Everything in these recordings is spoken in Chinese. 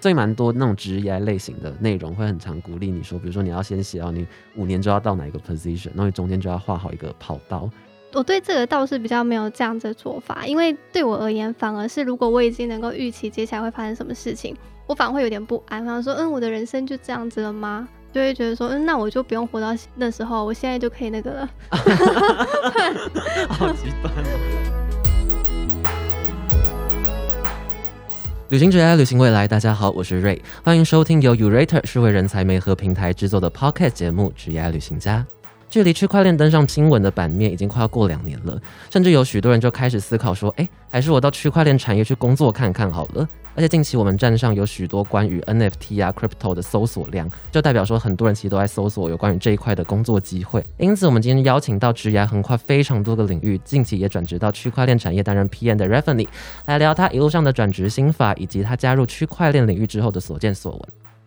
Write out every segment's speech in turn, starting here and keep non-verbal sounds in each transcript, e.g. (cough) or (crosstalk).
所以蛮多那种职业类型的内容会很常鼓励你说，比如说你要先写到你五年就要到哪一个 position，然后你中间就要画好一个跑道。我对这个倒是比较没有这样子的做法，因为对我而言，反而是如果我已经能够预期接下来会发生什么事情，我反而会有点不安，想说，嗯，我的人生就这样子了吗？就会觉得说，嗯，那我就不用活到那时候，我现在就可以那个了。(laughs) 好极端旅行者爱旅行未来，大家好，我是 Ray，，欢迎收听由 Urater 数位人才媒合平台制作的 Pocket 节目《职业爱旅行家》。距离区块链登上新闻的版面已经快要过两年了，甚至有许多人就开始思考说：“哎，还是我到区块链产业去工作看看好了。”而且近期我们站上有许多关于 NFT 啊、Crypto 的搜索量，就代表说很多人其实都在搜索有关于这一块的工作机会。因此，我们今天邀请到职涯横跨非常多个领域，近期也转职到区块链产业担任 PM 的 Reveny，来聊他一路上的转职心法，以及他加入区块链领域之后的所见所闻。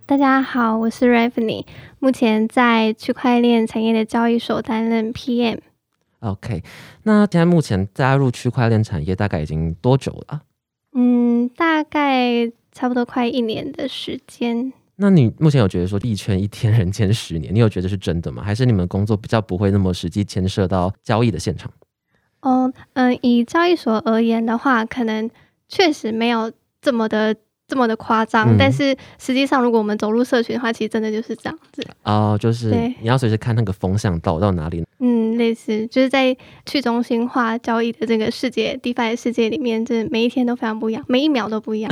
大家好，我是 Reveny，目前在区块链产业的交易所担任 PM。OK，那现在目前加入区块链产业大概已经多久了？嗯，大概差不多快一年的时间。那你目前有觉得说一圈一天人间十年，你有觉得是真的吗？还是你们工作比较不会那么实际牵涉到交易的现场？哦，嗯，以交易所而言的话，可能确实没有这么的。这么的夸张，但是实际上，如果我们走入社群的话，其实真的就是这样子哦，就是你要随时看那个风向导到哪里。嗯，类似就是在去中心化交易的这个世界，DeFi 世界里面，这每一天都非常不一样，每一秒都不一样。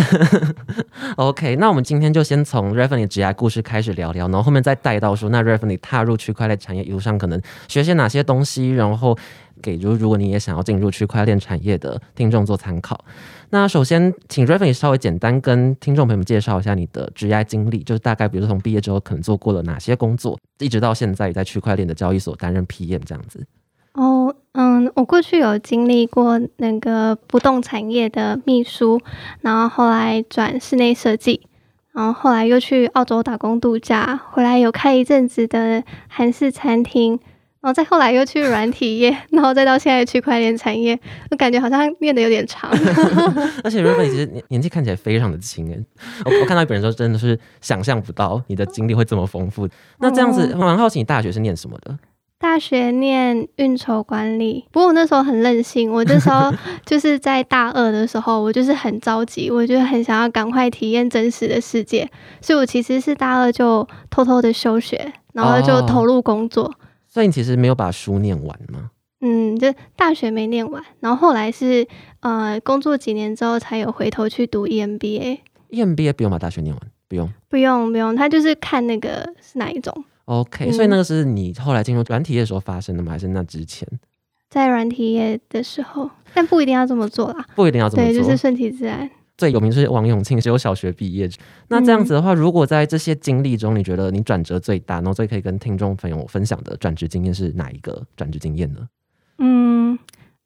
(laughs) OK，那我们今天就先从 Revenue 职业故事开始聊聊，然后后面再带到说，那 Revenue 踏入区块链产业一路上可能学些哪些东西，然后给如如果你也想要进入区块链产业的听众做参考。那首先，请 Raven 稍微简单跟听众朋友们介绍一下你的职业经历，就是大概，比如说从毕业之后可能做过了哪些工作，一直到现在在区块链的交易所担任 PM 这样子。哦，嗯，我过去有经历过那个不动产业的秘书，然后后来转室内设计，然后后来又去澳洲打工度假，回来有开一阵子的韩式餐厅。然后再后来又去软体业，然后再到现在区块链产业，我感觉好像念的有点长。(laughs) 而且 r a 其实年年纪看起来非常的轻诶，我我看到一本人说真的是想象不到你的经历会这么丰富。那这样子，蛮好奇你大学是念什么的？大学念运筹管理，不过我那时候很任性，我那时候 (laughs) 就是在大二的时候，我就是很着急，我就很想要赶快体验真实的世界，所以我其实是大二就偷偷的休学，然后就投入工作。所以你其实没有把书念完吗？嗯，就大学没念完，然后后来是呃工作几年之后才有回头去读 EMBA。EMBA 不用把大学念完，不用，不用，不用，他就是看那个是哪一种。OK，所以那个是你后来进入软体业的时候发生的吗？还是那之前？在软体业的时候，但不一定要这么做啦，不一定要这么做，对，就是顺其自然。最有名是王永庆，只有小学毕业。那这样子的话，如果在这些经历中，你觉得你转折最大，然后最可以跟听众朋友分享的转职经验是哪一个转职经验呢？嗯，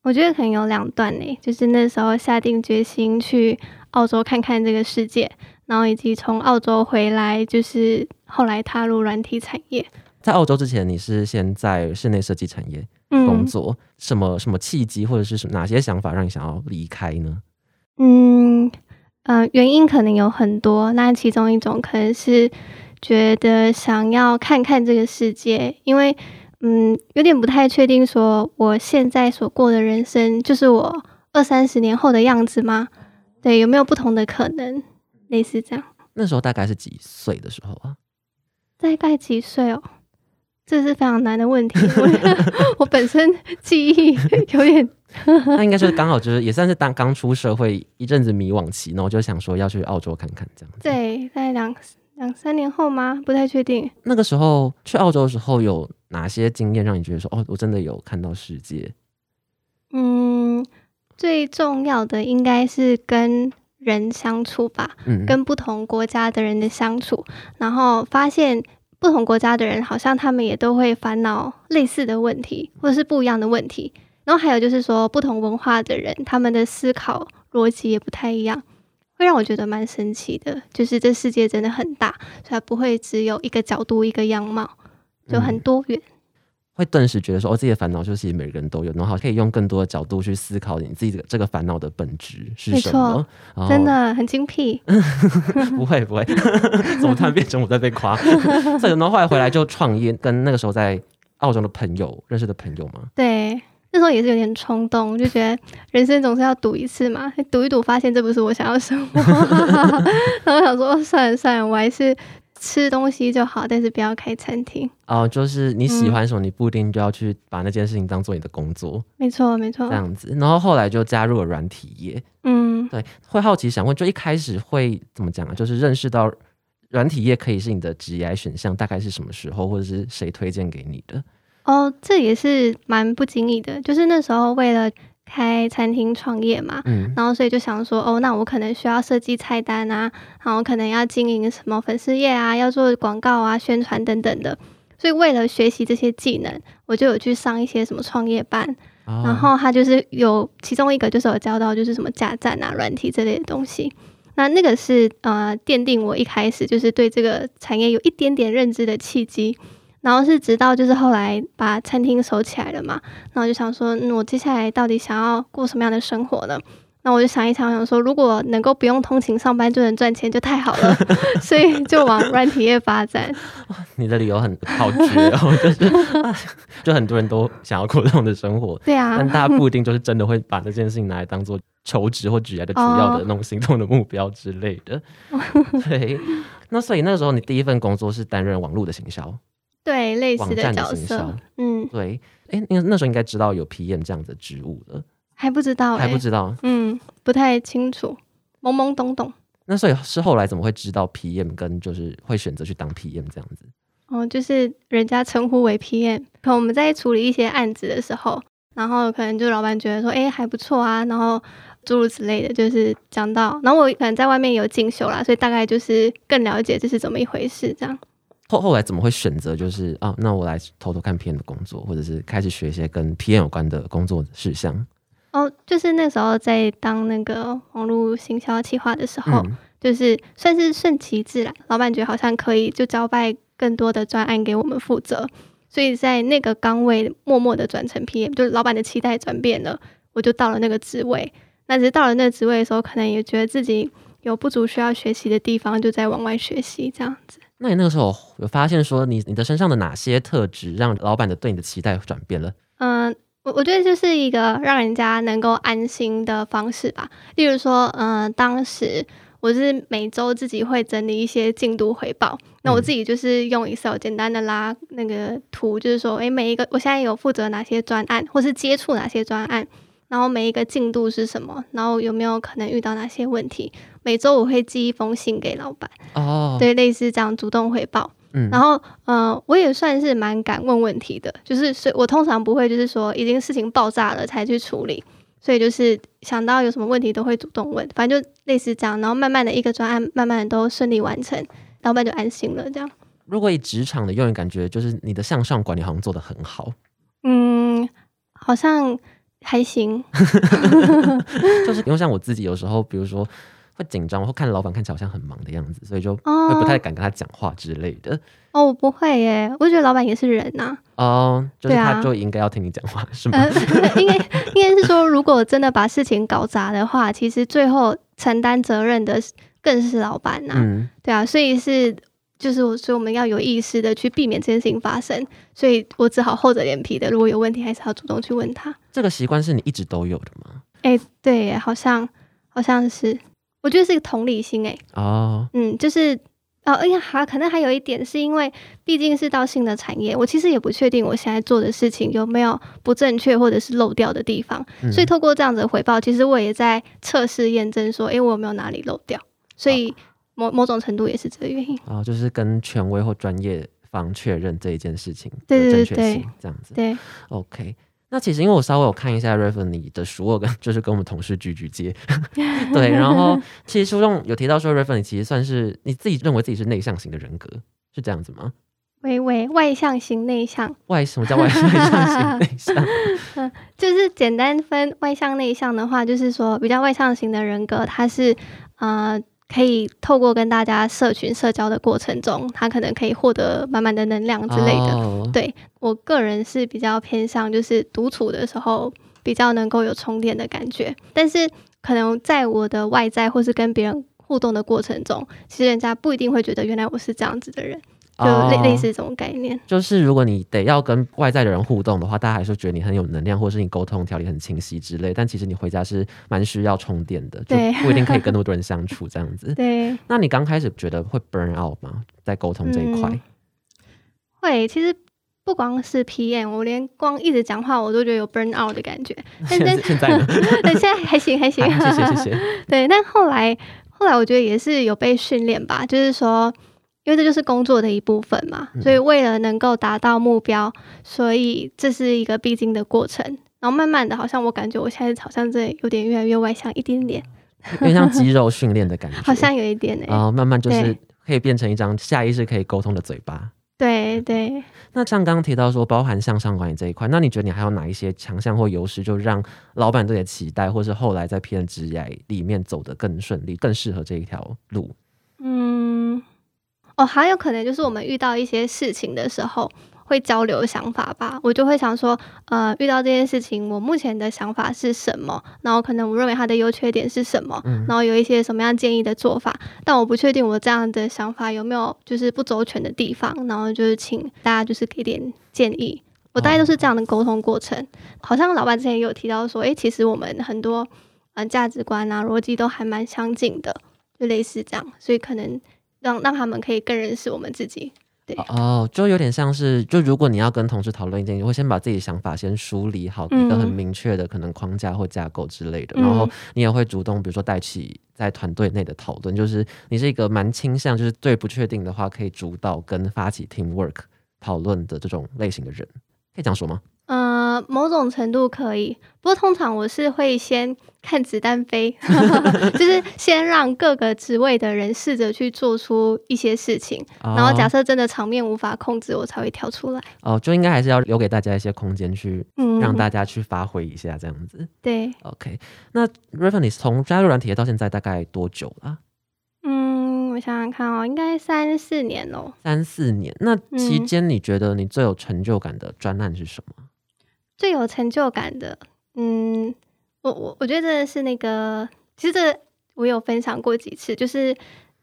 我觉得可能有两段呢，就是那时候下定决心去澳洲看看这个世界，然后以及从澳洲回来，就是后来踏入软体产业。在澳洲之前，你是先在室内设计产业工作，什么什么契机，或者是哪些想法让你想要离开呢？嗯，呃，原因可能有很多，那其中一种可能是觉得想要看看这个世界，因为嗯，有点不太确定，说我现在所过的人生就是我二三十年后的样子吗？对，有没有不同的可能？类似这样。那时候大概是几岁的时候啊？大概几岁哦？这是非常难的问题，我 (laughs) 本身记忆 (laughs) 有点。(laughs) 那应该是刚好就是也算是当刚出社会一阵子迷惘期，然后就想说要去澳洲看看这样子。对，在两两三年后吗？不太确定。那个时候去澳洲的时候有哪些经验让你觉得说哦，我真的有看到世界？嗯，最重要的应该是跟人相处吧，嗯，跟不同国家的人的相处，然后发现不同国家的人好像他们也都会烦恼类似的问题，或者是不一样的问题。然后还有就是说，不同文化的人，他们的思考逻辑也不太一样，会让我觉得蛮神奇的。就是这世界真的很大，所以不会只有一个角度、一个样貌，就很多元。会顿时觉得说，哦，自己的烦恼就是每个人都有，然后可以用更多的角度去思考你自己这个这个烦恼的本质是什么。真的很精辟。不 (laughs) 会不会，(laughs) 怎么突然变成我在被夸？(laughs) 所以然后后来回来就创业，跟那个时候在澳洲的朋友认识的朋友吗？对，那时候也是有点冲动，就觉得人生总是要赌一次嘛，赌一赌，发现这不是我想要生活，(laughs) 然后想说算了算了，我还是。吃东西就好，但是不要开餐厅哦。就是你喜欢什么，你不一定就要去把那件事情当做你的工作。没错，没错，这样子。然后后来就加入了软体业。嗯，对，会好奇想问，就一开始会怎么讲啊？就是认识到软体业可以是你的职业选项，大概是什么时候，或者是谁推荐给你的？哦，这也是蛮不经意的，就是那时候为了。开餐厅创业嘛，然后所以就想说，哦，那我可能需要设计菜单啊，然后可能要经营什么粉丝页啊，要做广告啊、宣传等等的。所以为了学习这些技能，我就有去上一些什么创业班，然后他就是有其中一个就是有教到就是什么架站啊、软体这类的东西。那那个是呃奠定我一开始就是对这个产业有一点点认知的契机。然后是直到就是后来把餐厅收起来了嘛，然后就想说，嗯，我接下来到底想要过什么样的生活呢？那我就想一想，想说，如果能够不用通勤上班就能赚钱，就太好了，(laughs) 所以就往软体业发展。(laughs) 你的理由很好绝哦，(laughs) 就是就很多人都想要过这样的生活，对啊，但大家不一定就是真的会把这件事情拿来当做求职或职业的主要的那种行动的目标之类的。对，那所以那时候你第一份工作是担任网络的行销。对，类似的角色，嗯，对，哎，那那时候应该知道有 PM 这样的职务了，还不知道，还不知道，嗯，不太清楚，懵懵懂懂。那所以是后来怎么会知道 PM 跟就是会选择去当 PM 这样子？哦，就是人家称呼为 PM，可我们在处理一些案子的时候，然后可能就老板觉得说，哎，还不错啊，然后诸如此类的，就是讲到，然后我可能在外面有进修啦，所以大概就是更了解这是怎么一回事，这样。后后来怎么会选择就是啊？那我来偷偷看 PM 的工作，或者是开始学一些跟 PM 有关的工作事项？哦，就是那时候在当那个网络行销企划的时候，就是算是顺其自然，老板觉得好像可以，就交办更多的专案给我们负责，所以在那个岗位默默的转成 PM，就是老板的期待转变了，我就到了那个职位。那只是到了那个职位的时候，可能也觉得自己有不足需要学习的地方，就在往外学习这样子。那你那个时候有发现说你你的身上的哪些特质让老板的对你的期待转变了？嗯，我我觉得就是一个让人家能够安心的方式吧。例如说，嗯，当时我是每周自己会整理一些进度回报，那我自己就是用 Excel 简单的拉那个图，就是说，诶，每一个我现在有负责哪些专案，或是接触哪些专案。然后每一个进度是什么？然后有没有可能遇到哪些问题？每周我会寄一封信给老板，哦，对，类似这样主动汇报。嗯，然后呃，我也算是蛮敢问问题的，就是所以我通常不会就是说已经事情爆炸了才去处理，所以就是想到有什么问题都会主动问，反正就类似这样。然后慢慢的一个专案慢慢的都顺利完成，老板就安心了。这样，如果以职场的用人感觉，就是你的向上管理好像做的很好。嗯，好像。还行，(laughs) (laughs) 就是因为像我自己有时候，比如说会紧张，或看老板看起来好像很忙的样子，所以就会不太敢跟他讲话之类的。哦，我不会耶，我觉得老板也是人呐。哦，就是他就应该要听你讲话，是吗？应该应该是说，如果真的把事情搞砸的话，其实最后承担责任的更是老板呐。嗯，对啊，所以是。就是我，所以我们要有意识的去避免这件事情发生，所以我只好厚着脸皮的，如果有问题，还是要主动去问他。这个习惯是你一直都有的吗？哎，对，好像好像是，我觉得是一个同理心，哎，哦，嗯，就是哦，哎呀，还可能还有一点，是因为毕竟是到新的产业，我其实也不确定我现在做的事情有没有不正确或者是漏掉的地方，所以透过这样子的回报，其实我也在测试验证说，哎，我有没有哪里漏掉，所以。某某种程度也是这个原因啊，就是跟权威或专业方确认这一件事情的正确性，这样子。对，OK。那其实因为我稍微有看一下 Raven 你的书，我跟就是跟我们同事聚聚接，(laughs) 对。然后 (laughs) 其实书中有提到说 Raven 你其实算是你自己认为自己是内向型的人格，是这样子吗？微微外向型内向，外什么叫外向型内向？(laughs) 嗯，就是简单分外向内向的话，就是说比较外向型的人格，他是呃。可以透过跟大家社群社交的过程中，他可能可以获得满满的能量之类的。对我个人是比较偏向，就是独处的时候比较能够有充电的感觉。但是可能在我的外在或是跟别人互动的过程中，其实人家不一定会觉得原来我是这样子的人。就类类似这种概念，就是如果你得要跟外在的人互动的话，大家还是觉得你很有能量，或者是你沟通条理很清晰之类。但其实你回家是蛮需要充电的，就不一定可以跟那么多人相处这样子。(laughs) 对，那你刚开始觉得会 burn out 吗？在沟通这一块，会。其实不光是 PM，我连光一直讲话我都觉得有 burn out 的感觉。(laughs) 现在现在呢？(laughs) 现在还行还行，谢谢谢谢。对，但后来后来我觉得也是有被训练吧，就是说。因为这就是工作的一部分嘛，所以为了能够达到目标，所以这是一个必经的过程。然后慢慢的，好像我感觉我现在好像这有点越来越外向一点点，有点像肌肉训练的感觉，(laughs) 好像有一点哎。然后慢慢就是可以变成一张下意识可以沟通的嘴巴。对对。那像刚刚提到说，包含向上管理这一块，那你觉得你还有哪一些强项或优势，就让老板对你期待，或是后来在 P N 职业里面走得更顺利，更适合这一条路？嗯。哦，还有可能就是我们遇到一些事情的时候会交流想法吧。我就会想说，呃，遇到这件事情，我目前的想法是什么？然后可能我认为它的优缺点是什么？然后有一些什么样建议的做法？但我不确定我这样的想法有没有就是不周全的地方。然后就是请大家就是给点建议。我大概都是这样的沟通过程。好像老板之前也有提到说，诶，其实我们很多嗯价值观啊逻辑都还蛮相近的，就类似这样。所以可能。让让他们可以更认识我们自己，对。哦，就有点像是，就如果你要跟同事讨论一件，你会先把自己的想法先梳理好，一个很明确的可能框架或架构之类的，然后你也会主动，比如说带起在团队内的讨论，就是你是一个蛮倾向，就是对不确定的话可以主导跟发起 team work 讨论的这种类型的人，可以这样说吗？呃，某种程度可以，不过通常我是会先看子弹飞，(laughs) 就是先让各个职位的人试着去做出一些事情，然后假设真的场面无法控制，我才会跳出来。哦，就应该还是要留给大家一些空间去，让大家去发挥一下这样子。对，OK。那 r e v e n 从加入软体到现在大概多久了？嗯，我想想看哦，应该三四年喽。三四年，那期间你觉得你最有成就感的专案是什么？最有成就感的，嗯，我我我觉得真的是那个，其实这我有分享过几次，就是，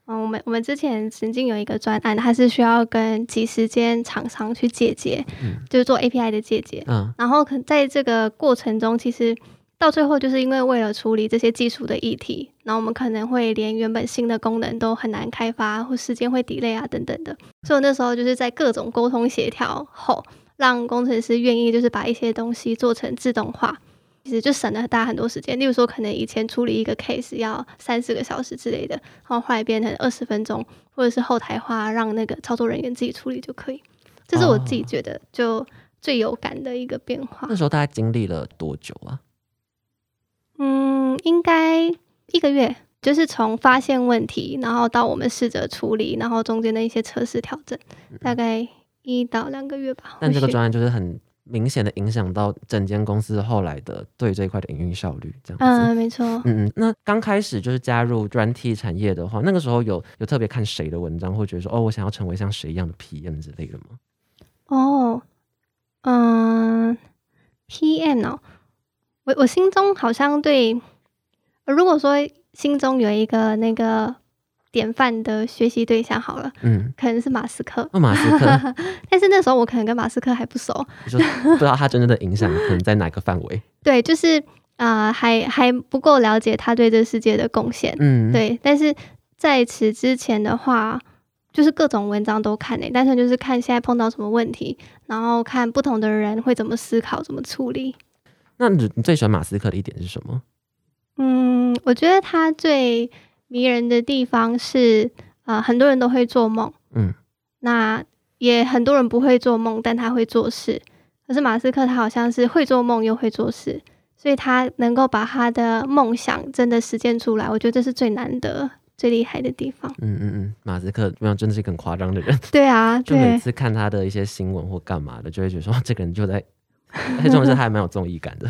嗯，我们我们之前曾经有一个专案，它是需要跟几十间厂商去借接，嗯，就是做 API 的借接，嗯，然后可在这个过程中，其实到最后就是因为为了处理这些技术的议题，然后我们可能会连原本新的功能都很难开发，或时间会 delay 啊等等的，所以我那时候就是在各种沟通协调后。让工程师愿意就是把一些东西做成自动化，其实就省了大家很多时间。例如说，可能以前处理一个 case 要三四个小时之类的，然后后来变成二十分钟，或者是后台化，让那个操作人员自己处理就可以。这是我自己觉得就最有感的一个变化。那时候大概经历了多久啊？嗯，应该一个月，就是从发现问题，然后到我们试着处理，然后中间的一些测试调整，大概。一到两个月吧，但这个专案就是很明显的影响到整间公司后来的对这一块的营运效率，这样子。嗯，没错。嗯嗯，那刚开始就是加入专 T 产业的话，那个时候有有特别看谁的文章，会觉得说哦，我想要成为像谁一样的 PM 之类的吗？哦，嗯，PM 哦，我我心中好像对，如果说心中有一个那个。典范的学习对象好了，嗯，可能是马斯克。马斯克，(laughs) 但是那时候我可能跟马斯克还不熟，就不知道他真正的影响可能在哪个范围。(laughs) 对，就是啊，还还不够了解他对这世界的贡献。嗯，对。但是在此之前的话，就是各种文章都看诶，单纯就是看现在碰到什么问题，然后看不同的人会怎么思考、怎么处理。那你你最喜欢马斯克的一点是什么？嗯，我觉得他最。迷人的地方是，呃，很多人都会做梦，嗯，那也很多人不会做梦，但他会做事。可是马斯克他好像是会做梦又会做事，所以他能够把他的梦想真的实现出来，我觉得这是最难得、最厉害的地方。嗯嗯嗯，马斯克没有真的是一个很夸张的人。对啊，就每次看他的一些新闻或干嘛的，就会觉得说这个人就在而且这种是还蛮有综艺感的。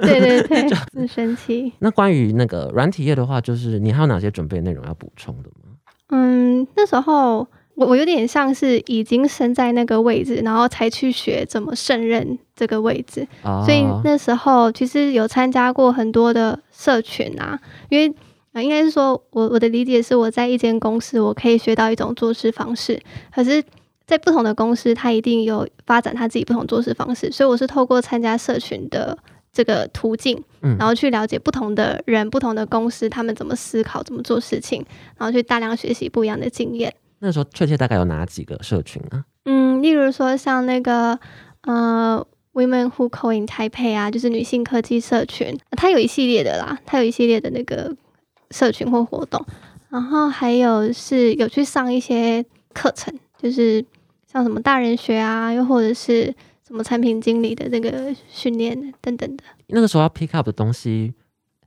对 (laughs) 对对，很神奇。那关于那个软体业的话，就是你还有哪些准备内容要补充的吗？嗯，那时候我我有点像是已经身在那个位置，然后才去学怎么胜任这个位置。所以那时候其实有参加过很多的社群啊，因为啊，应该是说我我的理解是我在一间公司，我可以学到一种做事方式，可是。在不同的公司，他一定有发展他自己不同做事方式，所以我是透过参加社群的这个途径，嗯，然后去了解不同的人、不同的公司，他们怎么思考、怎么做事情，然后去大量学习不一样的经验。那时候确切大概有哪几个社群啊？嗯，例如说像那个呃，Women Who Code in Taipei 啊，就是女性科技社群，它有一系列的啦，它有一系列的那个社群或活动，然后还有是有去上一些课程，就是。像什么大人学啊，又或者是什么产品经理的那个训练等等的。那个时候要 pick up 的东西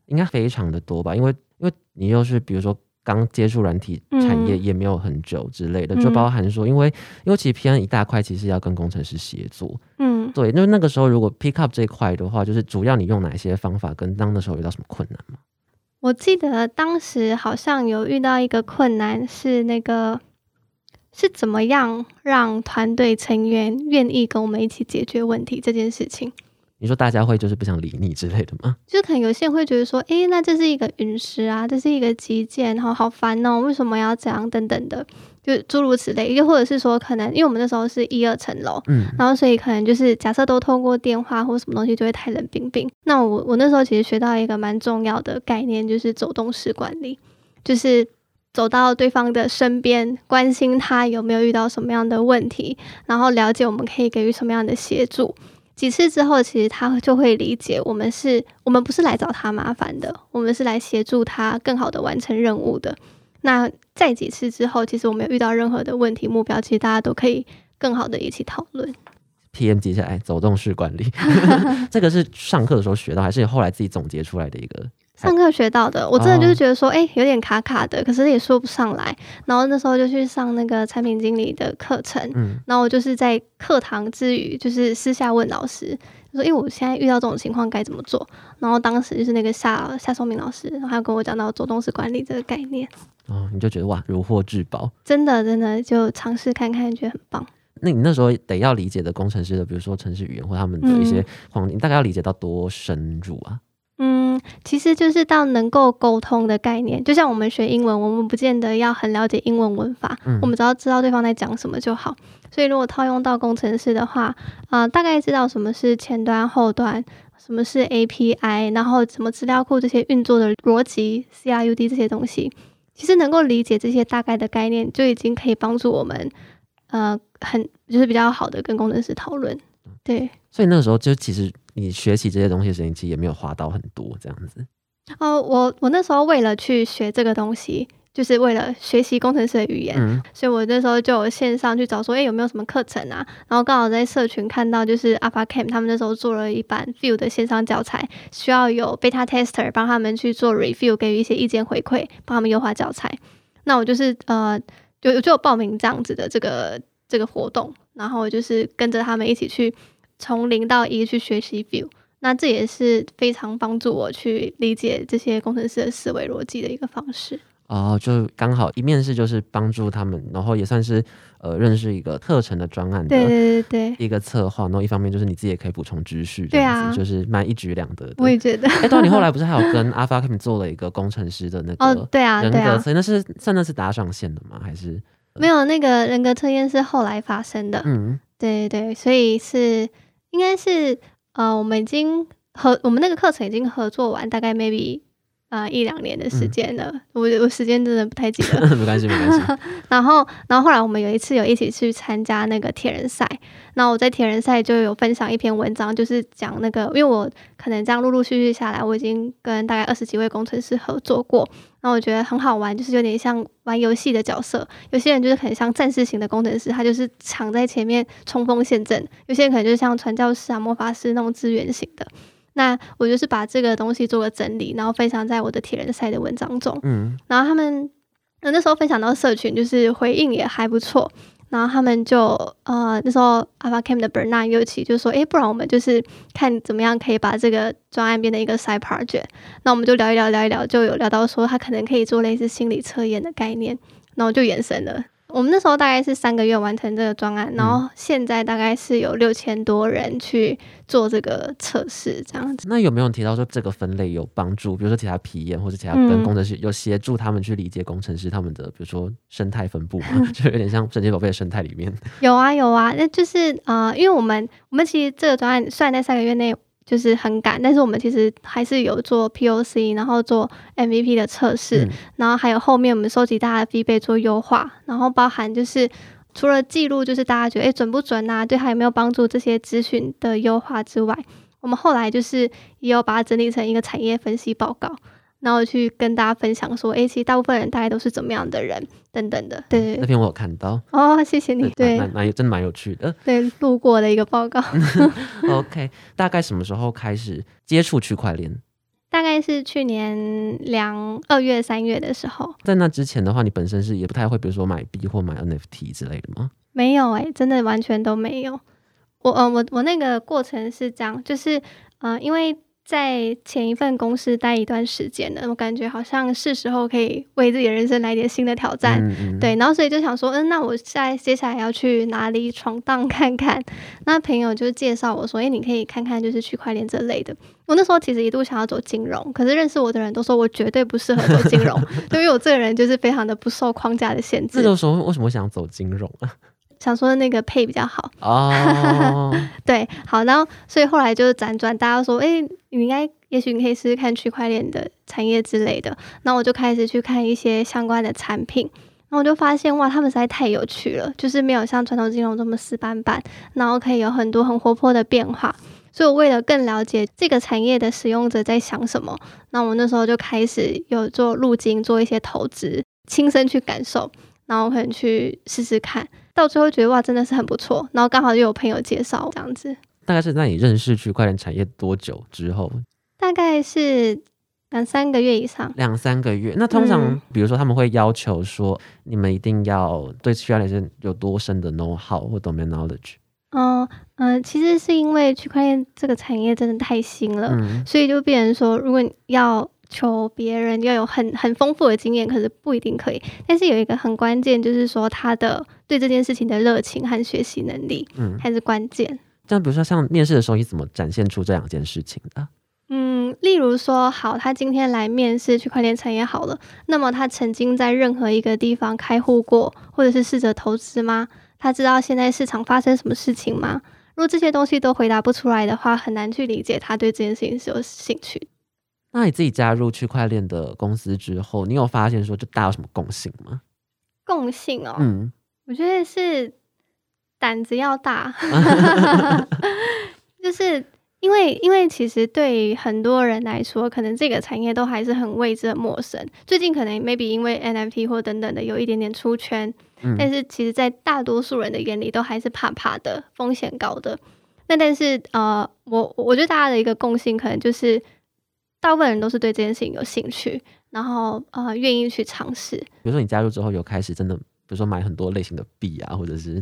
应该非常的多吧？因为因为你又是比如说刚接触软体产业也没有很久之类的，就包含说，因为因为其实 P N 一大块其实要跟工程师协作。嗯，对。那那个时候如果 pick up 这一块的话，就是主要你用哪些方法？跟当的时候遇到什么困难吗？我记得当时好像有遇到一个困难是那个。是怎么样让团队成员愿意跟我们一起解决问题这件事情？你说大家会就是不想理你之类的吗？就是可能有些人会觉得说，诶，那这是一个陨石啊，这是一个基建，然后好烦哦，为什么要这样等等的，就诸如此类。又或者是说，可能因为我们那时候是一二层楼，嗯，然后所以可能就是假设都通过电话或什么东西，就会太冷冰冰。那我我那时候其实学到一个蛮重要的概念，就是走动式管理，就是。走到对方的身边，关心他有没有遇到什么样的问题，然后了解我们可以给予什么样的协助。几次之后，其实他就会理解我们是，我们不是来找他麻烦的，我们是来协助他更好的完成任务的。那再几次之后，其实我们有遇到任何的问题目标，其实大家都可以更好的一起讨论。P.M. 接下来走动式管理，(laughs) (laughs) 这个是上课的时候学到，还是后来自己总结出来的一个？上课学到的，我真的就是觉得说，哎，有点卡卡的，可是也说不上来。然后那时候就去上那个产品经理的课程，嗯，然后我就是在课堂之余，就是私下问老师，说，因为我现在遇到这种情况该怎么做？然后当时就是那个夏夏松明老师，然后他跟我讲到走动式管理这个概念。哦，你就觉得哇，如获至宝，真的真的就尝试看看，觉得很棒。那你那时候得要理解的工程师的，比如说程式语言或他们的一些框你大概要理解到多深入啊？嗯，其实就是到能够沟通的概念，就像我们学英文，我们不见得要很了解英文文法，我们只要知道对方在讲什么就好。所以如果套用到工程师的话，啊，大概知道什么是前端、后端，什么是 API，然后什么资料库这些运作的逻辑、CRUD 这些东西，其实能够理解这些大概的概念，就已经可以帮助我们，呃，很就是比较好的跟工程师讨论。对，所以那个时候就其实。你学习这些东西的时间其实也没有花到很多这样子。哦，我我那时候为了去学这个东西，就是为了学习工程师的语言，所以我那时候就有线上去找说，哎，有没有什么课程啊？然后刚好在社群看到，就是 Alpha Camp 他们那时候做了一版 View 的线上教材，需要有 Beta Tester 帮他们去做 Review，给予一些意见回馈，帮他们优化教材。那我就是呃，就就报名这样子的这个这个活动，然后就是跟着他们一起去。从零到一去学习 view，那这也是非常帮助我去理解这些工程师的思维逻辑的一个方式。哦，就刚好一面是就是帮助他们，然后也算是呃认识一个课程的专案的对对对一个策划，然后一方面就是你自己也可以补充知识，对啊，就是蛮一举两得的。我也觉得。哎，到，你后来 (laughs) 不是还有跟 Alpha Camp 做了一个工程师的那个哦，对啊，人格测，那是算那是打上线的吗？还是没有？那个人格测验是后来发生的。嗯，对对，所以是。应该是呃，我们已经合我们那个课程已经合作完，大概 maybe 啊一两年的时间了。我我时间真的不太记得，(laughs) 没关系没关系。(laughs) 然后然后后来我们有一次有一起去参加那个铁人赛，那我在铁人赛就有分享一篇文章，就是讲那个，因为我可能这样陆陆续续下来，我已经跟大概二十几位工程师合作过。那我觉得很好玩，就是有点像玩游戏的角色。有些人就是很像战士型的工程师，他就是抢在前面冲锋陷阵；有些人可能就是像传教士啊、魔法师那种支援型的。那我就是把这个东西做个整理，然后分享在我的铁人赛的文章中。嗯，然后他们那那时候分享到社群，就是回应也还不错。然后他们就呃那时候 Alpha Camp 的 Bernard 尤其就说，哎，不然我们就是看怎么样可以把这个专案变成一个 side project。那我们就聊一聊，聊一聊，就有聊到说他可能可以做类似心理测验的概念，然后就延伸了。我们那时候大概是三个月完成这个专案，然后现在大概是有六千多人去做这个测试，这样子。那有没有提到说这个分类有帮助？比如说其他皮炎或者其他跟工程师有协助他们去理解工程师他们的，比如说生态分布嘛，(laughs) (laughs) 就有点像神奇宝贝的生态里面。有啊有啊，那就是呃，因为我们我们其实这个专案虽然在三个月内。就是很赶，但是我们其实还是有做 POC，然后做 MVP 的测试，然后还有后面我们收集大家的 feedback 做优化，然后包含就是除了记录，就是大家觉得诶准不准啊，对他有没有帮助这些资讯的优化之外，我们后来就是也有把它整理成一个产业分析报告。然后去跟大家分享说，哎，其实大部分人大概都是怎么样的人等等的。对，那篇我有看到。哦，谢谢你。对，蛮蛮真的蛮有趣的。对，路过的一个报告。(laughs) OK，大概什么时候开始接触区块链？大概是去年两二月三月的时候。在那之前的话，你本身是也不太会，比如说买币或买 NFT 之类的吗？没有哎，真的完全都没有。我嗯，我我那个过程是这样，就是嗯，因为。在前一份公司待一段时间了，我感觉好像是时候可以为自己的人生来点新的挑战，对，然后所以就想说，嗯，那我在接下来要去哪里闯荡看看？那朋友就介绍我说，哎，你可以看看就是区块链这类的。我那时候其实一度想要走金融，可是认识我的人都说我绝对不适合走金融，(laughs) 因为我这个人就是非常的不受框架的限制。那个时候为什么想走金融啊？想说那个配比较好哦，(laughs) 对，好，然后所以后来就是辗转，大家说，哎，你应该，也许你可以试试看区块链的产业之类的。那我就开始去看一些相关的产品，然后我就发现，哇，他们实在太有趣了，就是没有像传统金融这么死板板，然后可以有很多很活泼的变化。所以我为了更了解这个产业的使用者在想什么，那我那时候就开始有做路径，做一些投资，亲身去感受，然后可能去试试看。到最后觉得哇，真的是很不错。然后刚好又有朋友介绍这样子。大概是在你认识区块链产业多久之后？大概是两三个月以上。两三个月。那通常，比如说他们会要求说，你们一定要对区块链是有多深的 know how 或 domain knowledge？哦，嗯，其实是因为区块链这个产业真的太新了，所以就变成说，如果要求别人要有很很丰富的经验，可是不一定可以。但是有一个很关键，就是说他的对这件事情的热情和学习能力，嗯，还是关键。像比如说像面试的时候，你怎么展现出这两件事情的？嗯，例如说，好，他今天来面试区块链产业好了，那么他曾经在任何一个地方开户过，或者是试着投资吗？他知道现在市场发生什么事情吗？如果这些东西都回答不出来的话，很难去理解他对这件事情是有兴趣。那你自己加入区块链的公司之后，你有发现说就大家有什么共性吗？共性哦，嗯，我觉得是胆子要大，(laughs) 就是因为因为其实对很多人来说，可能这个产业都还是很未知、很陌生。最近可能 maybe 因为 NFT 或等等的有一点点出圈，但是其实，在大多数人的眼里，都还是怕怕的，风险高的。那但是呃，我我觉得大家的一个共性，可能就是。大部分人都是对这件事情有兴趣，然后呃愿意去尝试。比如说你加入之后有开始真的，比如说买很多类型的币啊，或者是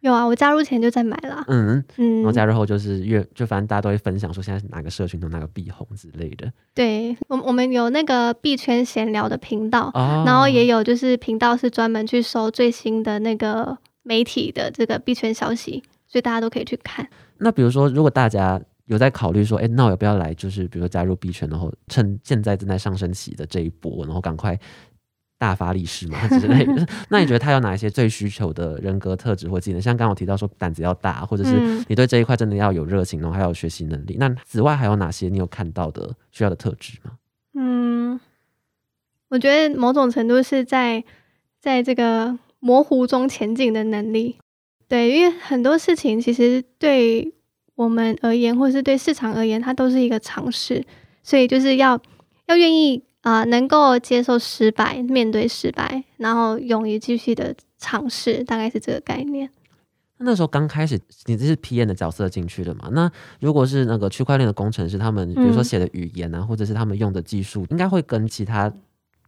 有啊，我加入前就在买了。嗯嗯，然后加入后就是越就反正大家都会分享说现在哪个社群都哪个币红之类的。对，我我们有那个币圈闲聊的频道，然后也有就是频道是专门去收最新的那个媒体的这个币圈消息，所以大家都可以去看。那比如说如果大家。有在考虑说，哎，那我要不要来？就是比如说加入 B 圈，然后趁现在正在上升期的这一波，然后赶快大发利市嘛之类的。(laughs) 那你觉得他有哪一些最需求的人格特质或技能？像刚刚我提到说胆子要大，或者是你对这一块真的要有热情，然后还有学习能力。那此外还有哪些你有看到的需要的特质吗？嗯，我觉得某种程度是在在这个模糊中前进的能力。对，因为很多事情其实对。我们而言，或是对市场而言，它都是一个尝试，所以就是要要愿意啊，能够接受失败，面对失败，然后勇于继续的尝试，大概是这个概念。那时候刚开始，你这是 P N 的角色进去的嘛？那如果是那个区块链的工程师，他们比如说写的语言啊，或者是他们用的技术，应该会跟其他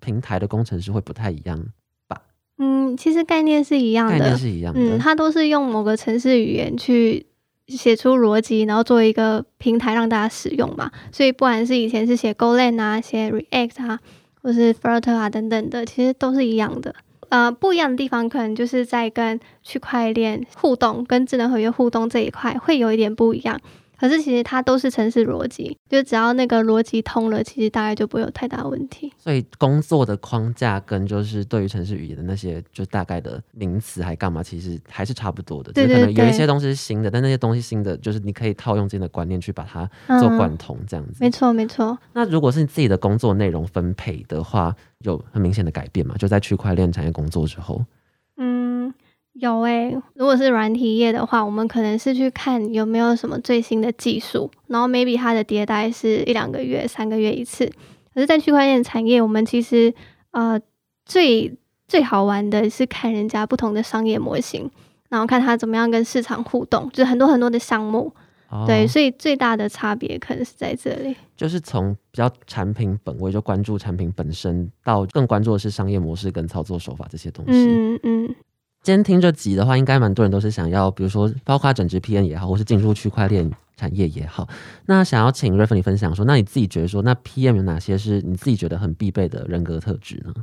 平台的工程师会不太一样吧？嗯，嗯，其实概念是一样的，概念是一样的。嗯，它都是用某个城市语言去写出逻辑，然后做一个平台让大家使用嘛。所以不管是以前是写 GoLang 啊，写 React 啊，或是 Flutter 啊等等的，其实都是一样的。呃，不一样的地方可能就是在跟区块链互动、跟智能合约互动这一块会有一点不一样。可是其实它都是城市逻辑，就只要那个逻辑通了，其实大概就不会有太大问题。所以工作的框架跟就是对于城市语言的那些就大概的名词还干嘛，其实还是差不多的。对对可能有一些东西是新的，但那些东西新的就是你可以套用这样的观念去把它做贯通，这样子。没错没错。那如果是你自己的工作内容分配的话，有很明显的改变嘛？就在区块链产业工作之后。嗯。有诶，如果是软体业的话，我们可能是去看有没有什么最新的技术，然后 maybe 它的迭代是一两个月、三个月一次。可是，在区块链产业，我们其实呃最最好玩的是看人家不同的商业模型，然后看它怎么样跟市场互动，就是很多很多的项目。对，所以最大的差别可能是在这里，就是从比较产品本位就关注产品本身，到更关注的是商业模式跟操作手法这些东西。嗯嗯。今天听这集的话，应该蛮多人都是想要，比如说包括整职 PM 也好，或是进入区块链产业也好。那想要请瑞芬你分享说，那你自己觉得说，那 PM 有哪些是你自己觉得很必备的人格特质呢？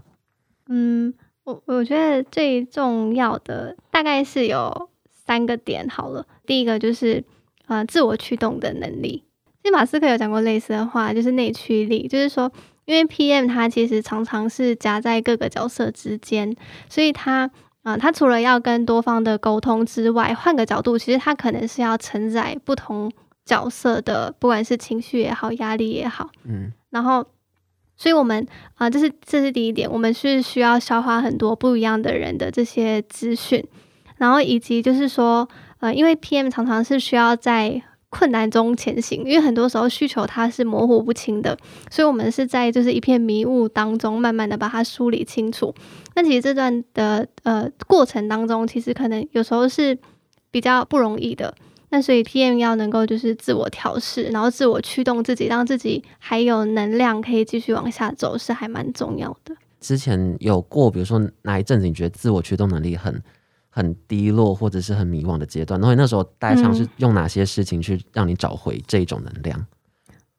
嗯，我我觉得最重要的大概是有三个点好了。第一个就是呃自我驱动的能力。其实马斯克有讲过类似的话，就是内驱力，就是说，因为 PM 它其实常常是夹在各个角色之间，所以它。啊，他除了要跟多方的沟通之外，换个角度，其实他可能是要承载不同角色的，不管是情绪也好，压力也好，嗯，然后，所以我们啊，这是这是第一点，我们是需要消化很多不一样的人的这些资讯，然后以及就是说，呃，因为 PM 常常是需要在。困难中前行，因为很多时候需求它是模糊不清的，所以我们是在就是一片迷雾当中，慢慢的把它梳理清楚。那其实这段的呃过程当中，其实可能有时候是比较不容易的。那所以 PM 要能够就是自我调试，然后自我驱动自己，让自己还有能量可以继续往下走，是还蛮重要的。之前有过，比如说哪一阵子你觉得自我驱动能力很？很低落或者是很迷惘的阶段，然后那时候大家尝试用哪些事情去让你找回这种能量？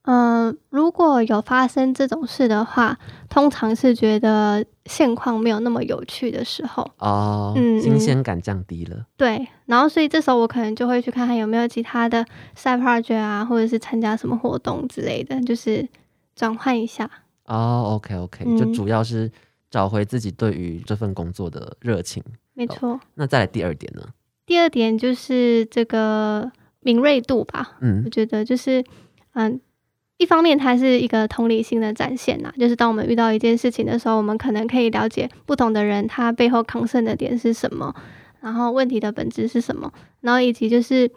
嗯，如果有发生这种事的话，通常是觉得现况没有那么有趣的时候哦，嗯，新鲜感降低了。对，然后所以这时候我可能就会去看看有没有其他的 side project 啊，或者是参加什么活动之类的，就是转换一下。哦，OK OK，就主要是找回自己对于这份工作的热情。没错，那再来第二点呢？第二点就是这个敏锐度吧。嗯，我觉得就是，嗯，一方面它是一个同理心的展现呐，就是当我们遇到一件事情的时候，我们可能可以了解不同的人他背后抗胜的点是什么，然后问题的本质是什么，然后以及就是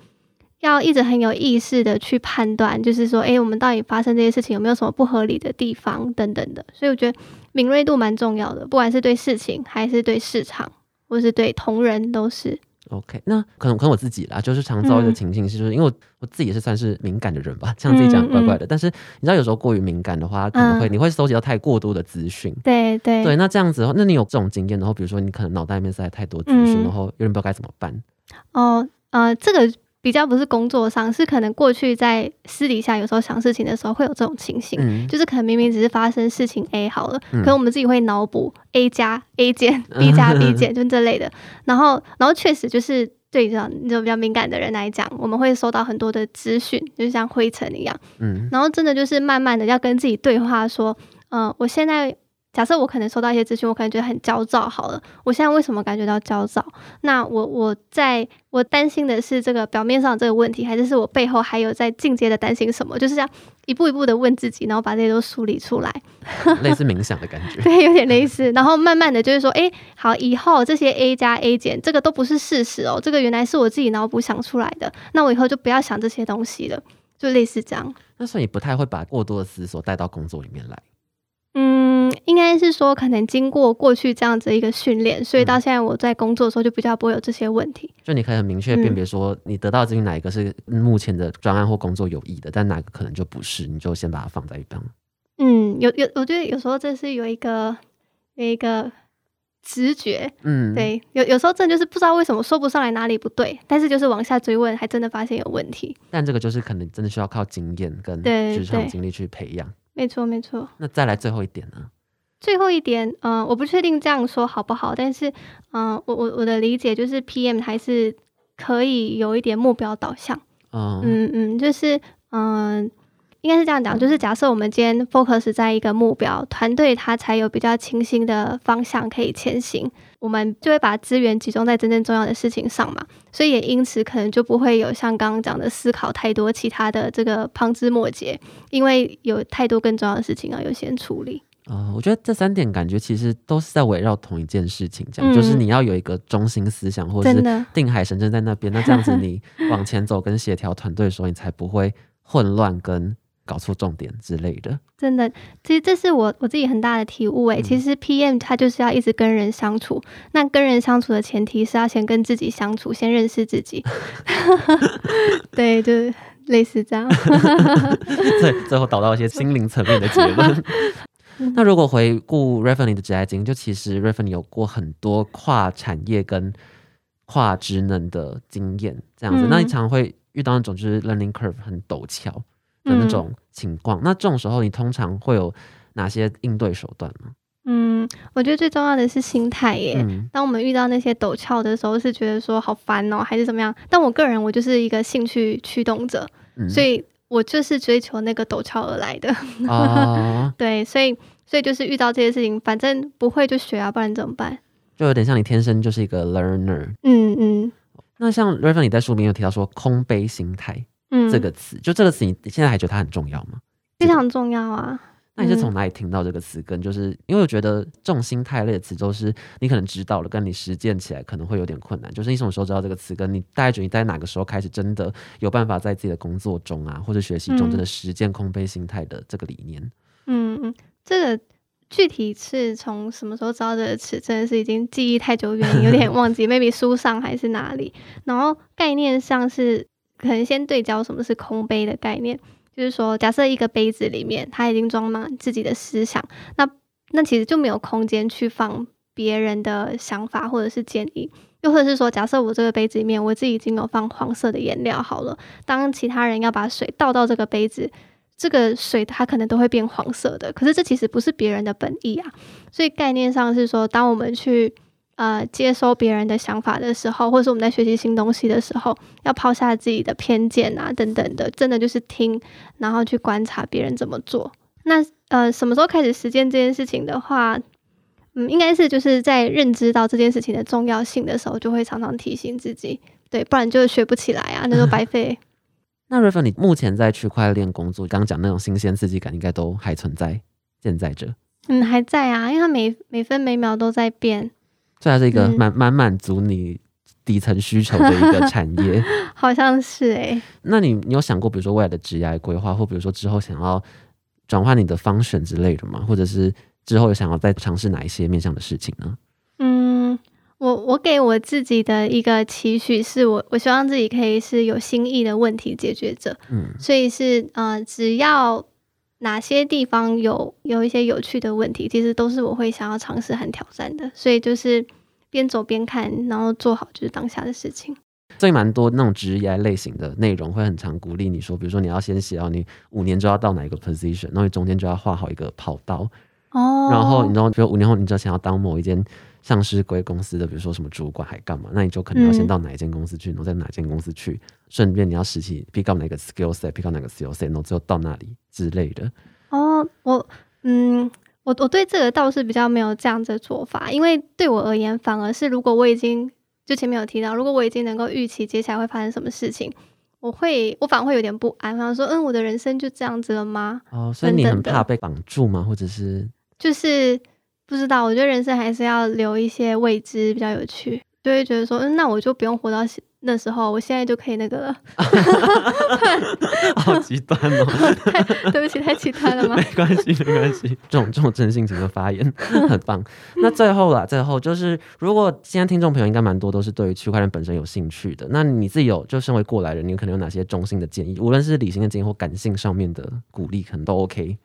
要一直很有意识的去判断，就是说，哎，我们到底发生这些事情有没有什么不合理的地方等等的。所以我觉得敏锐度蛮重要的，不管是对事情还是对市场。或是对同人都是 OK，那可能可能我自己啦，就是常遭遇的情境是，就是因为我我自己也是算是敏感的人吧，这样自己讲怪怪的。但是你知道，有时候过于敏感的话，可能会你会收集到太过多的资讯。对对对，那这样子的话，那你有这种经验，然后比如说你可能脑袋里面塞太多资讯，然后有点不知道该怎么办。哦，呃，这个。比较不是工作上，是可能过去在私底下有时候想事情的时候会有这种情形，就是可能明明只是发生事情 A 好了，可能我们自己会脑补 A 加 A 减 (laughs) B 加 B 减就这类的，然后然后确实就是对这种比较敏感的人来讲，我们会收到很多的资讯，就像灰尘一样，嗯，然后真的就是慢慢的要跟自己对话，说，嗯，我现在。假设我可能收到一些资讯，我可能觉得很焦躁。好了，我现在为什么感觉到焦躁？那我我在我担心的是这个表面上这个问题，还是是我背后还有在进阶的担心什么？就是这样一步一步的问自己，然后把这些都梳理出来，(laughs) 类似冥想的感觉。对，有点类似。然后慢慢的就是说，哎，好，以后这些 A 加 A 减，这个都不是事实哦，这个原来是我自己脑补想出来的。那我以后就不要想这些东西了，就类似这样。那所以你不太会把过多的思索带到工作里面来。嗯，应该是说，可能经过过去这样子一个训练，所以到现在我在工作的时候就比较不会有这些问题。就你可以很明确辨别说，你得到资讯哪一个是目前的专案或工作有益的，但哪个可能就不是，你就先把它放在一边。嗯，有有，我觉得有时候这是有一个有一个直觉，嗯，对，有有时候真的就是不知道为什么说不上来哪里不对，但是就是往下追问，还真的发现有问题。但这个就是可能真的需要靠经验跟职场经历去培养。没错，没错。那再来最后一点呢？最后一点，嗯，我不确定这样说好不好，但是，嗯，我我我的理解就是，PM 还是可以有一点目标导向。嗯嗯嗯，就是，嗯。应该是这样讲，就是假设我们今天 focus 在一个目标，团队它才有比较清晰的方向可以前行，我们就会把资源集中在真正重要的事情上嘛，所以也因此可能就不会有像刚刚讲的思考太多其他的这个旁枝末节，因为有太多更重要的事情要优先处理。啊，我觉得这三点感觉其实都是在围绕同一件事情讲，就是你要有一个中心思想，或者是定海神针在那边，那这样子你往前走跟协调团队的时候，你才不会混乱跟。搞错重点之类的，真的，其实这是我我自己很大的体悟诶。其实 PM 他就是要一直跟人相处，那跟人相处的前提是要先跟自己相处，先认识自己。(laughs) (laughs) 对，就是类似这样。(laughs) 最最后导到一些心灵层面的结论。那如果回顾 r e v e n e 的职业经就其实 r e v e n e 有过很多跨产业跟跨职能的经验，这样子，那你常会遇到那种就是 learning curve 很陡峭。的那种情况，那这种时候你通常会有哪些应对手段呢？嗯，我觉得最重要的是心态耶。当我们遇到那些陡峭的时候，是觉得说好烦哦，还是怎么样？但我个人我就是一个兴趣驱动者，所以我就是追求那个陡峭而来的。(laughs) 哦，(laughs) 对，所以所以就是遇到这些事情，反正不会就学啊，不然怎么办？就有点像你天生就是一个 learner。嗯嗯。那像 r a v e n 你在书里面有提到说空杯心态。嗯这个词，就这个词，你现在还觉得它很重要吗？非常重要啊！那你是从哪里听到这个词？根就是因为我觉得这种心太累的词，都是你可能知道了，跟你实践起来可能会有点困难。就是你什么时候知道这个词？根你大概觉得你在哪个时候开始真的有办法在自己的工作中啊，或者学习中真的实践空杯心态的这个理念？嗯嗯，这个具体是从什么时候知道这个词？真的是已经记忆太久远，有点忘记，(laughs) maybe 书上还是哪里？然后概念上是。可能先对焦什么是空杯的概念，就是说，假设一个杯子里面它已经装满自己的思想，那那其实就没有空间去放别人的想法或者是建议，又或者是说，假设我这个杯子里面我自己已经有放黄色的颜料好了，当其他人要把水倒到这个杯子，这个水它可能都会变黄色的，可是这其实不是别人的本意啊，所以概念上是说，当我们去。呃，接收别人的想法的时候，或者是我们在学习新东西的时候，要抛下自己的偏见啊，等等的，真的就是听，然后去观察别人怎么做。那呃，什么时候开始实践这件事情的话，嗯，应该是就是在认知到这件事情的重要性的时候，就会常常提醒自己，对，不然就学不起来啊，那就 (laughs) 白费。那 Raven，你目前在区块链工作，刚刚讲那种新鲜刺激感，应该都还存在，现在着？嗯，还在啊，因为它每每分每秒都在变。这还是一个蛮蛮满足你底层需求的一个 (laughs) 产业，好像是哎。那你你有想过，比如说未来的职业规划，或比如说之后想要转换你的方选之类的吗？或者是之后有想要再尝试哪一些面向的事情呢？嗯，我我给我自己的一个期许是我我希望自己可以是有新意的问题解决者。嗯，所以是呃，只要。哪些地方有有一些有趣的问题，其实都是我会想要尝试和挑战的。所以就是边走边看，然后做好就是当下的事情。所以蛮多那种职业类型的内容会很常鼓励你说，比如说你要先写到你五年就要到哪一个 position，然后你中间就要画好一个跑道。哦。然后你知道，比如五年后你就想要当某一间。上市归公司的，比如说什么主管还干嘛？那你就可能要先到哪一间公司去，然后在哪间公司去，顺便你要实习，pick up 哪个 skill set，pick up 哪个 skill set，然后最后到那里之类的。哦，我嗯，我我对这个倒是比较没有这样子的做法，因为对我而言，反而是如果我已经就前面有提到，如果我已经能够预期接下来会发生什么事情，我会我反而会有点不安，然后说，嗯，我的人生就这样子了吗？哦，所以你很怕被绑住吗？或者是就是。不知道，我觉得人生还是要留一些未知比较有趣，就会觉得说，嗯，那我就不用活到那时候，我现在就可以那个了。好极端哦！对不起，太极端了吗？没关系，没关系。这种这种真性情的发言 (laughs) 很棒。那最后啦，最后就是，如果现在听众朋友应该蛮多都是对于区块链本身有兴趣的，那你自己有就身为过来人，你可能有哪些中性的建议？无论是理性的建议或感性上面的鼓励，可能都 OK。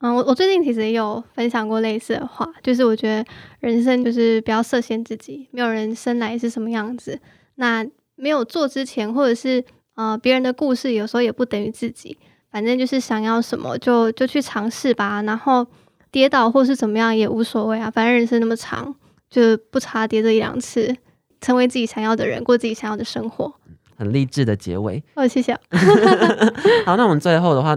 哦。嗯，我我最近其实也有分享过类似的话，就是我觉得人生就是不要设限自己，没有人生来是什么样子。那没有做之前，或者是呃别人的故事，有时候也不等于自己。反正就是想要什么就就去尝试吧，然后跌倒或是怎么样也无所谓啊。反正人生那么长，就不差跌这一两次，成为自己想要的人，过自己想要的生活。很励志的结尾哦，谢谢。(laughs) 好，那我们最后的话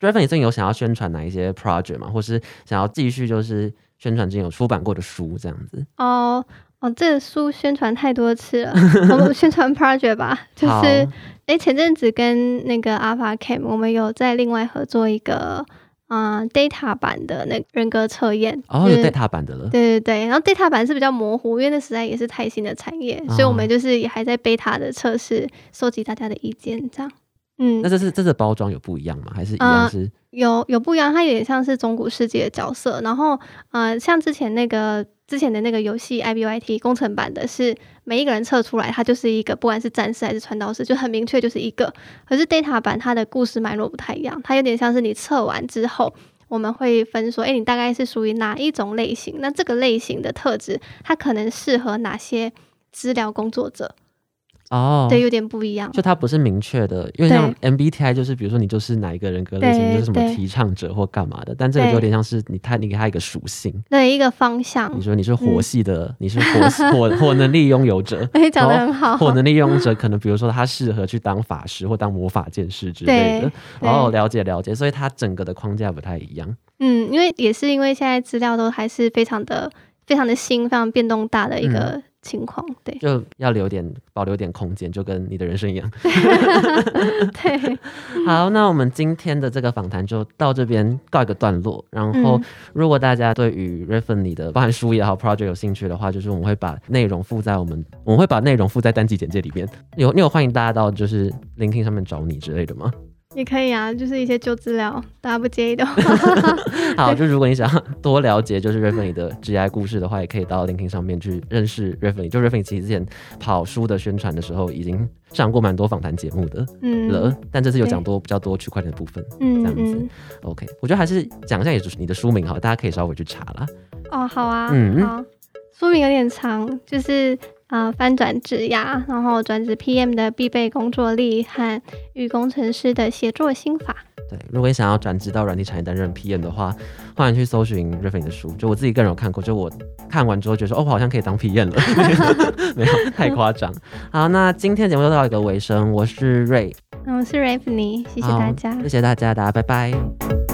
r a v e n 你最近有想要宣传哪一些 project 吗？或是想要继续就是宣传之前有出版过的书这样子？哦。哦，这个书宣传太多次了，我们 (laughs) 宣传 project 吧，就是哎，前阵子跟那个 Alpha Cam，我们有在另外合作一个嗯 data 版的那人格测验，哦，有 data 版的了，对对对，然后 data 版是比较模糊，因为那实在也是太新的产业，所以我们就是也还在 beta 的测试，收集大家的意见，这样。嗯，那这是这是包装有不一样吗？还是一样是？有有不一样，它有点像是中古世界的角色。然后，呃，像之前那个之前的那个游戏 I B Y T 工程版的，是每一个人测出来，它就是一个，不管是战士还是传道士，就很明确就是一个。可是 Data 版它的故事脉络不太一样，它有点像是你测完之后，我们会分说，哎，你大概是属于哪一种类型？那这个类型的特质，它可能适合哪些资料工作者？哦，对，有点不一样。就它不是明确的，因为像 MBTI 就是，比如说你就是哪一个人格类型，就是什么提倡者或干嘛的。但这个就有点像是你，他你给他一个属性，对，一个方向。你说你是火系的，你是火火火能力拥有者，(laughs) 哎，讲的很好。火能力拥有者可能，比如说他适合去当法师或当魔法剑士之类的。哦，了解了解，所以它整个的框架不太一样。嗯，因为也是因为现在资料都还是非常的、非常的新、非常变动大的一个。情况对，就要留点保留点空间，就跟你的人生一样。(laughs) 对，好，那我们今天的这个访谈就到这边告一个段落。然后，如果大家对于 r e f e n 你的包含书也好，project 有兴趣的话，就是我们会把内容附在我们，我们会把内容附在单集简介里边。有你有欢迎大家到就是 LinkedIn 上面找你之类的吗？也可以啊，就是一些旧资料，大家不介意的话。(laughs) (laughs) 好，就如果你想 (laughs) 多了解就是 r e f e n 的 GI 故事的话，也可以到 LinkedIn 上面去认识 r e f e n 就 r e f e n 其实之前跑书的宣传的时候，已经上过蛮多访谈节目的了，但这次有讲多比较多区块链的部分，嗯，这样子。OK，我觉得还是讲一下，也就是你的书名好，大家可以稍微去查啦。哦，好啊，嗯，好，书名有点长，就是。啊，翻转职涯，然后转职 PM 的必备工作力和与工程师的协作心法。对，如果你想要转职到软体产业担任 PM 的话，欢迎去搜寻 r a f i n 的书。就我自己个人有看过，就我看完之后觉得说，哦，我好像可以当 PM 了，(laughs) 没有太夸张。好，那今天节目就到一个尾声，我是瑞，我是 r a f n y 谢谢大家，谢谢大家，大家拜拜。